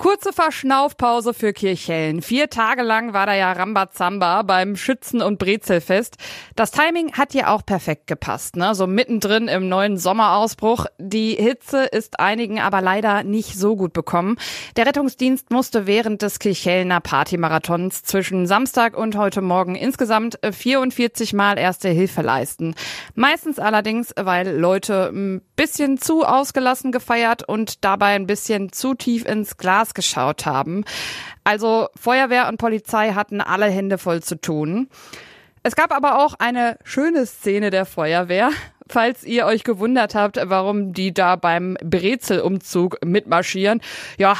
Kurze Verschnaufpause für Kirchhellen. Vier Tage lang war da ja Rambazamba beim Schützen- und Brezelfest. Das Timing hat ja auch perfekt gepasst, ne? So mittendrin im neuen Sommerausbruch. Die Hitze ist einigen aber leider nicht so gut bekommen. Der Rettungsdienst musste während des Kirchhellener Partymarathons zwischen Samstag und heute Morgen insgesamt 44 Mal erste Hilfe leisten. Meistens allerdings, weil Leute ein bisschen zu ausgelassen gefeiert und dabei ein bisschen zu tief ins Glas Glas geschaut haben. Also Feuerwehr und Polizei hatten alle Hände voll zu tun. Es gab aber auch eine schöne Szene der Feuerwehr falls ihr euch gewundert habt, warum die da beim Brezelumzug mitmarschieren. Ja,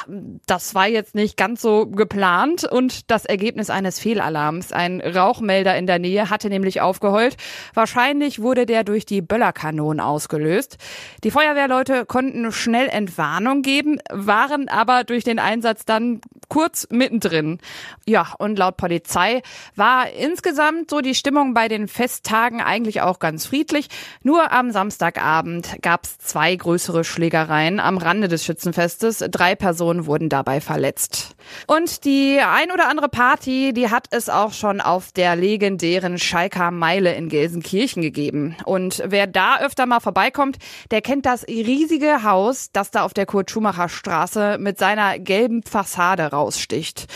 das war jetzt nicht ganz so geplant und das Ergebnis eines Fehlalarms. Ein Rauchmelder in der Nähe hatte nämlich aufgeheult. Wahrscheinlich wurde der durch die Böllerkanonen ausgelöst. Die Feuerwehrleute konnten schnell Entwarnung geben, waren aber durch den Einsatz dann kurz mittendrin. Ja, und laut Polizei war insgesamt so die Stimmung bei den Festtagen eigentlich auch ganz friedlich. Nur am Samstagabend gab es zwei größere Schlägereien am Rande des Schützenfestes. Drei Personen wurden dabei verletzt. Und die ein oder andere Party, die hat es auch schon auf der legendären Schalker Meile in Gelsenkirchen gegeben. Und wer da öfter mal vorbeikommt, der kennt das riesige Haus, das da auf der Kurt-Schumacher Straße mit seiner gelben Fassade raussticht.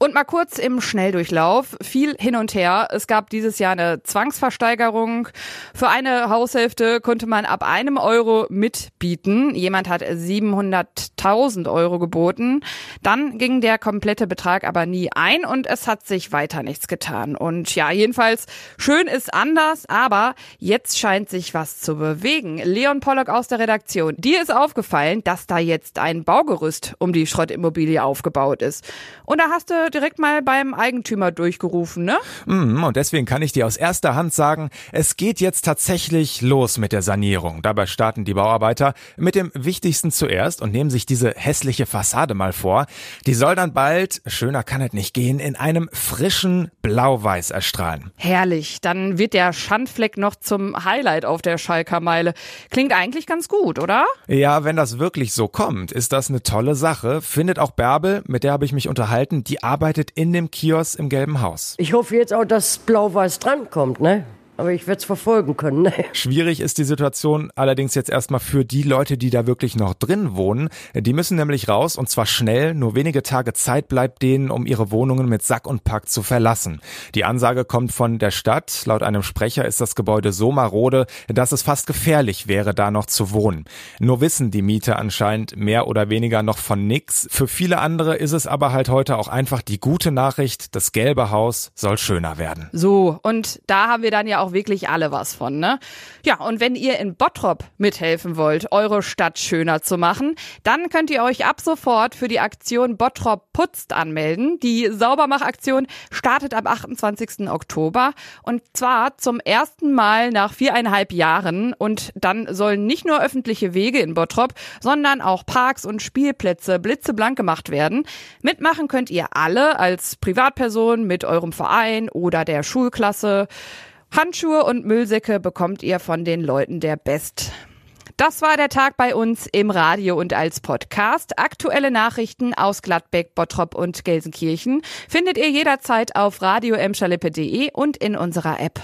Und mal kurz im Schnelldurchlauf. Viel hin und her. Es gab dieses Jahr eine Zwangsversteigerung. Für eine Haushälfte konnte man ab einem Euro mitbieten. Jemand hat 700.000 Euro geboten. Dann ging der komplette Betrag aber nie ein und es hat sich weiter nichts getan. Und ja, jedenfalls schön ist anders, aber jetzt scheint sich was zu bewegen. Leon Pollock aus der Redaktion. Dir ist aufgefallen, dass da jetzt ein Baugerüst um die Schrottimmobilie aufgebaut ist. Und da hast du direkt mal beim Eigentümer durchgerufen, ne? Mm, und deswegen kann ich dir aus erster Hand sagen, es geht jetzt tatsächlich los mit der Sanierung. Dabei starten die Bauarbeiter mit dem Wichtigsten zuerst und nehmen sich diese hässliche Fassade mal vor. Die soll dann bald, schöner kann es nicht gehen, in einem frischen Blau-Weiß erstrahlen. Herrlich. Dann wird der Schandfleck noch zum Highlight auf der Schalker Meile. Klingt eigentlich ganz gut, oder? Ja, wenn das wirklich so kommt, ist das eine tolle Sache. Findet auch Bärbel, mit der habe ich mich unterhalten, die arbeitet arbeitet in dem Kiosk im Gelben Haus. Ich hoffe jetzt auch, dass Blau-Weiß drankommt, ne? Aber ich werde es verfolgen können. Ne? Schwierig ist die Situation allerdings jetzt erstmal für die Leute, die da wirklich noch drin wohnen. Die müssen nämlich raus und zwar schnell. Nur wenige Tage Zeit bleibt denen, um ihre Wohnungen mit Sack und Pack zu verlassen. Die Ansage kommt von der Stadt. Laut einem Sprecher ist das Gebäude so marode, dass es fast gefährlich wäre, da noch zu wohnen. Nur wissen die Mieter anscheinend mehr oder weniger noch von nix. Für viele andere ist es aber halt heute auch einfach die gute Nachricht, das gelbe Haus soll schöner werden. So, und da haben wir dann ja auch auch wirklich alle was von, ne? Ja, und wenn ihr in Bottrop mithelfen wollt, eure Stadt schöner zu machen, dann könnt ihr euch ab sofort für die Aktion Bottrop putzt anmelden. Die Saubermachaktion startet am 28. Oktober und zwar zum ersten Mal nach viereinhalb Jahren und dann sollen nicht nur öffentliche Wege in Bottrop, sondern auch Parks und Spielplätze blitzeblank gemacht werden. Mitmachen könnt ihr alle als Privatperson mit eurem Verein oder der Schulklasse. Handschuhe und Müllsäcke bekommt ihr von den Leuten der Best. Das war der Tag bei uns im Radio und als Podcast. Aktuelle Nachrichten aus Gladbeck, Bottrop und Gelsenkirchen findet ihr jederzeit auf radio und in unserer App.